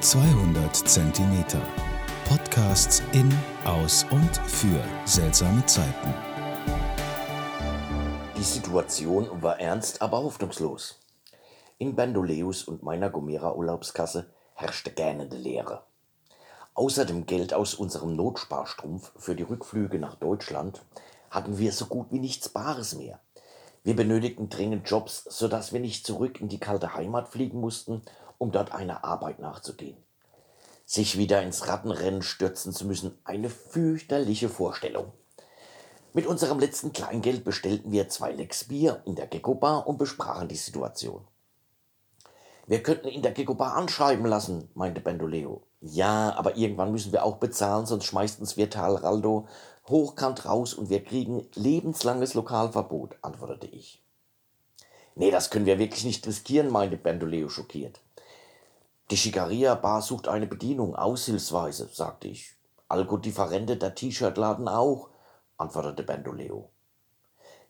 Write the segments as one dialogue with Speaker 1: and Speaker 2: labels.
Speaker 1: 200 Zentimeter. Podcasts in, aus und für seltsame Zeiten.
Speaker 2: Die Situation war ernst, aber hoffnungslos. In Bandoleus und meiner Gomera Urlaubskasse herrschte gähnende Leere. Außer dem Geld aus unserem Notsparstrumpf für die Rückflüge nach Deutschland hatten wir so gut wie nichts Bares mehr. Wir benötigten dringend Jobs, sodass wir nicht zurück in die kalte Heimat fliegen mussten, um dort einer Arbeit nachzugehen. Sich wieder ins Rattenrennen stürzen zu müssen, eine fürchterliche Vorstellung. Mit unserem letzten Kleingeld bestellten wir zwei Lecks Bier in der Gecko Bar und besprachen die Situation. Wir könnten in der Gecko Bar anschreiben lassen, meinte Bendoleo. Ja, aber irgendwann müssen wir auch bezahlen, sonst schmeißt uns Vital Raldo hochkant raus und wir kriegen lebenslanges Lokalverbot, antwortete ich. Nee, das können wir wirklich nicht riskieren, meinte Bendoleo schockiert. Die Schikaria Bar sucht eine Bedienung, aushilfsweise, sagte ich. Algo Differente, der T-Shirt-Laden auch, antwortete Bendoleo.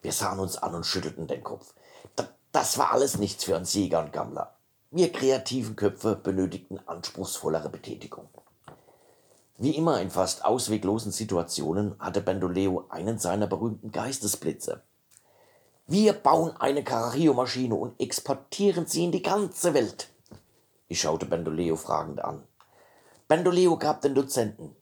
Speaker 2: Wir sahen uns an und schüttelten den Kopf. Das war alles nichts für uns Jäger und Gammler. Wir kreativen Köpfe benötigten anspruchsvollere Betätigung. Wie immer in fast ausweglosen Situationen hatte Bandoleo einen seiner berühmten Geistesblitze. Wir bauen eine Carrario-Maschine und exportieren sie in die ganze Welt. Ich schaute Bandoleo fragend an. Bandoleo gab den Dozenten.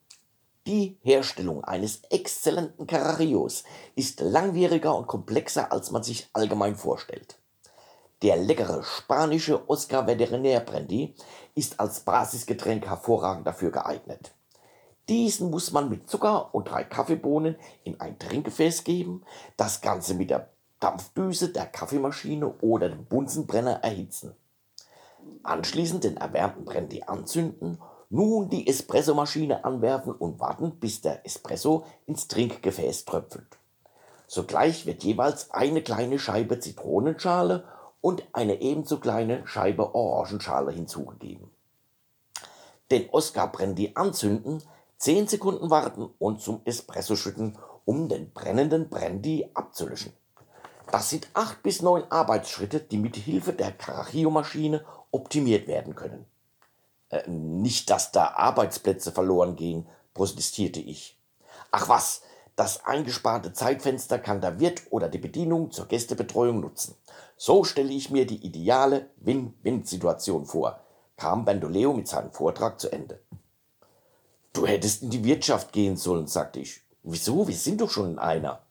Speaker 2: Die Herstellung eines exzellenten Carrarios ist langwieriger und komplexer, als man sich allgemein vorstellt. Der leckere spanische Oscar Veterinär Brandy ist als Basisgetränk hervorragend dafür geeignet. Diesen muss man mit Zucker und drei Kaffeebohnen in ein Trinkgefäß geben, das Ganze mit der Dampfdüse der Kaffeemaschine oder dem Bunsenbrenner erhitzen. Anschließend den erwärmten Brandy anzünden, nun die Espressomaschine anwerfen und warten, bis der Espresso ins Trinkgefäß tröpfelt. Sogleich wird jeweils eine kleine Scheibe Zitronenschale und eine ebenso kleine Scheibe Orangenschale hinzugegeben. Den Oscar Brandy anzünden, 10 Sekunden warten und zum Espresso schütten, um den brennenden Brandy abzulöschen. Das sind acht bis neun Arbeitsschritte, die mit Hilfe der Carachio-Maschine optimiert werden können. Äh, nicht, dass da Arbeitsplätze verloren gehen, protestierte ich. Ach was, das eingesparte Zeitfenster kann der Wirt oder die Bedienung zur Gästebetreuung nutzen. So stelle ich mir die ideale Win-Win-Situation vor, kam Bandoleo mit seinem Vortrag zu Ende. Du hättest in die Wirtschaft gehen sollen, sagte ich. Wieso? Wir sind doch schon in einer.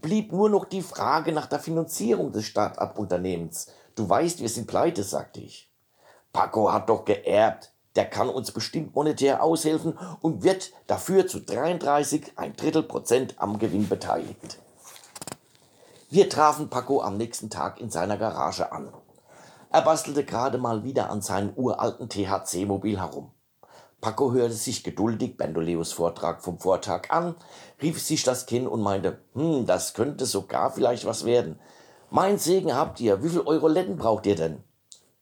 Speaker 2: Blieb nur noch die Frage nach der Finanzierung des Start-up-Unternehmens. Du weißt, wir sind pleite, sagte ich. Paco hat doch geerbt. Der kann uns bestimmt monetär aushelfen und wird dafür zu 33 ein Drittel Prozent am Gewinn beteiligt. Wir trafen Paco am nächsten Tag in seiner Garage an. Er bastelte gerade mal wieder an seinem uralten THC-Mobil herum. Paco hörte sich geduldig Bandoleos Vortrag vom Vortag an, rief sich das Kinn und meinte, hm, das könnte sogar vielleicht was werden. Mein Segen habt ihr, wie viel Euro-Letten braucht ihr denn?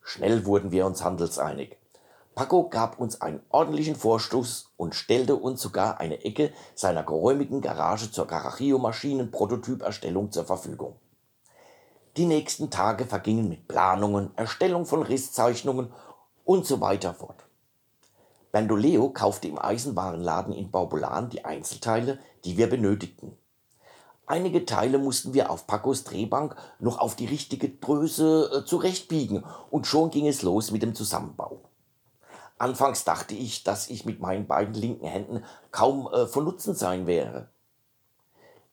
Speaker 2: Schnell wurden wir uns handelseinig. Paco gab uns einen ordentlichen Vorstoß und stellte uns sogar eine Ecke seiner geräumigen Garage zur Carachio-Maschinen-Prototyperstellung zur Verfügung. Die nächsten Tage vergingen mit Planungen, Erstellung von Risszeichnungen und so weiter fort. Bandoleo kaufte im Eisenwarenladen in Baubulan die Einzelteile, die wir benötigten. Einige Teile mussten wir auf Pacos Drehbank noch auf die richtige Größe äh, zurechtbiegen und schon ging es los mit dem Zusammenbau. Anfangs dachte ich, dass ich mit meinen beiden linken Händen kaum äh, von Nutzen sein wäre.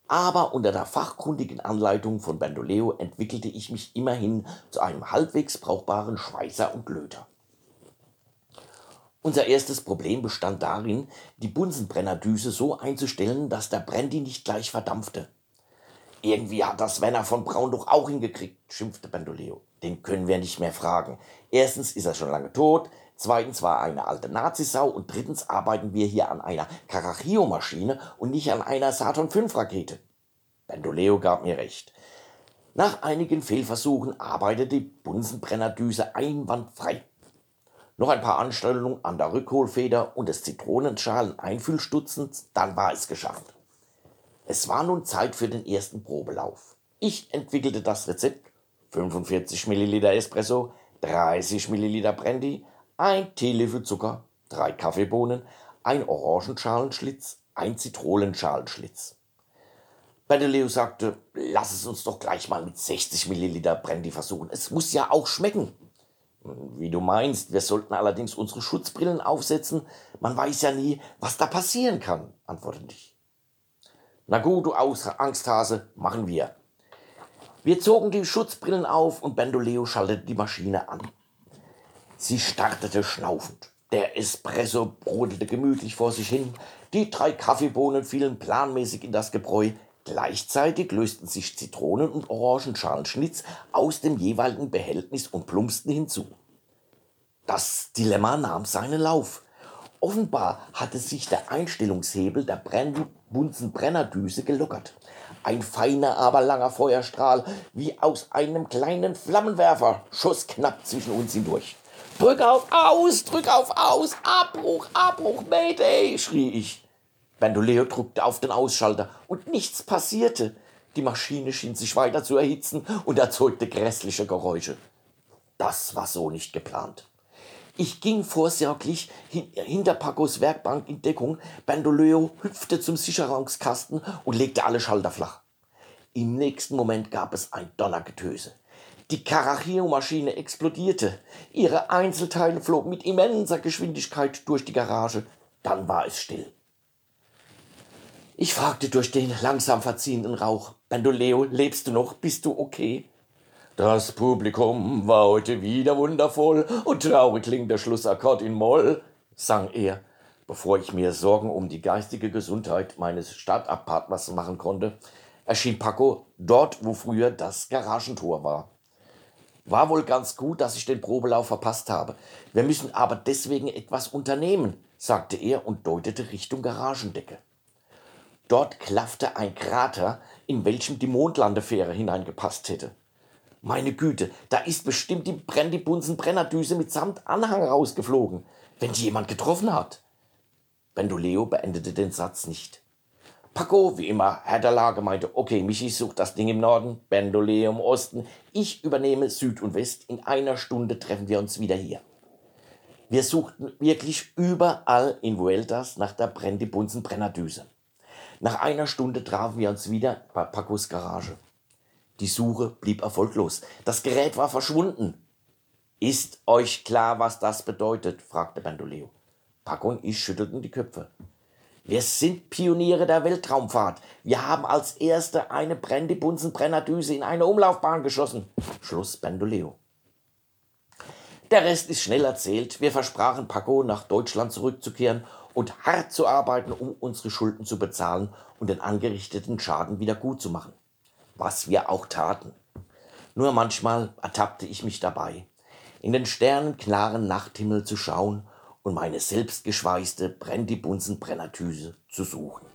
Speaker 2: Aber unter der fachkundigen Anleitung von Bandoleo entwickelte ich mich immerhin zu einem halbwegs brauchbaren Schweißer und Löter. Unser erstes Problem bestand darin, die Bunsenbrennerdüse so einzustellen, dass der Brandy nicht gleich verdampfte. Irgendwie hat das Werner von Braun doch auch hingekriegt, schimpfte Bandoleo. Den können wir nicht mehr fragen. Erstens ist er schon lange tot, zweitens war er eine alte Nazisau und drittens arbeiten wir hier an einer Carachio-Maschine und nicht an einer Saturn V-Rakete. Bandoleo gab mir recht. Nach einigen Fehlversuchen arbeitete die Bunsenbrennerdüse einwandfrei. Noch ein paar Anstellungen an der Rückholfeder und des Zitronenschalen-Einfüllstutzens, dann war es geschafft. Es war nun Zeit für den ersten Probelauf. Ich entwickelte das Rezept 45 Milliliter Espresso, 30 Milliliter Brandy, ein Teelöffel Zucker, drei Kaffeebohnen, ein Orangenschalenschlitz, ein Zitronenschalenschlitz. Bendeleo sagte, lass es uns doch gleich mal mit 60 Milliliter Brandy versuchen. Es muss ja auch schmecken. Wie du meinst, wir sollten allerdings unsere Schutzbrillen aufsetzen. Man weiß ja nie, was da passieren kann, antwortete ich. Na gut, du Angsthase, machen wir. Wir zogen die Schutzbrillen auf und Bandoleo schaltete die Maschine an. Sie startete schnaufend. Der Espresso brodelte gemütlich vor sich hin. Die drei Kaffeebohnen fielen planmäßig in das Gebräu. Gleichzeitig lösten sich Zitronen- und Orangenschalenschnitz aus dem jeweiligen Behältnis und plumpsten hinzu. Das Dilemma nahm seinen Lauf. Offenbar hatte sich der Einstellungshebel der Brandy-Bunsen Brennerdüse gelockert. Ein feiner, aber langer Feuerstrahl, wie aus einem kleinen Flammenwerfer, schoss knapp zwischen uns hindurch. Drück auf Aus, drück auf Aus, Abbruch, Abbruch, Mayday, schrie ich. Bandoleo drückte auf den Ausschalter und nichts passierte. Die Maschine schien sich weiter zu erhitzen und erzeugte grässliche Geräusche. Das war so nicht geplant. Ich ging vorsorglich hin, hinter Pacos Werkbank in Deckung. Bandoleo hüpfte zum Sicherungskasten und legte alle Schalter flach. Im nächsten Moment gab es ein Donnergetöse. Die Carachio-Maschine explodierte. Ihre Einzelteile flogen mit immenser Geschwindigkeit durch die Garage. Dann war es still. Ich fragte durch den langsam verziehenden Rauch: Bandoleo, lebst du noch? Bist du okay? Das Publikum war heute wieder wundervoll und traurig klingt der Schlussakkord in Moll, sang er, bevor ich mir Sorgen um die geistige Gesundheit meines Stadtpartners machen konnte, erschien Paco dort, wo früher das Garagentor war. War wohl ganz gut, dass ich den Probelauf verpasst habe. Wir müssen aber deswegen etwas unternehmen, sagte er und deutete Richtung Garagendecke. Dort klaffte ein Krater, in welchem die Mondlandefähre hineingepasst hätte. Meine Güte, da ist bestimmt die Brandybunsen Brennerdüse mitsamt Anhang rausgeflogen, wenn die jemand getroffen hat. Bendoleo beendete den Satz nicht. Paco, wie immer, Herr der Lage, meinte, okay, Michi sucht das Ding im Norden, Bendoleo im Osten, ich übernehme Süd und West, in einer Stunde treffen wir uns wieder hier. Wir suchten wirklich überall in Vueltas nach der Brandybunsen Brennerdüse. Nach einer Stunde trafen wir uns wieder bei Pacos Garage. Die Suche blieb erfolglos. Das Gerät war verschwunden. Ist euch klar, was das bedeutet? fragte Bandoleo. Paco und ich schüttelten die Köpfe. Wir sind Pioniere der Weltraumfahrt. Wir haben als Erste eine Brandybunsen-Brennerdüse in eine Umlaufbahn geschossen. Schluss Bandoleo. Der Rest ist schnell erzählt. Wir versprachen Paco, nach Deutschland zurückzukehren und hart zu arbeiten, um unsere Schulden zu bezahlen und den angerichteten Schaden wieder gut zu machen was wir auch taten. Nur manchmal ertappte ich mich dabei, in den sternenklaren Nachthimmel zu schauen und meine selbstgeschweißte Brandybunsen Brennertüse zu suchen.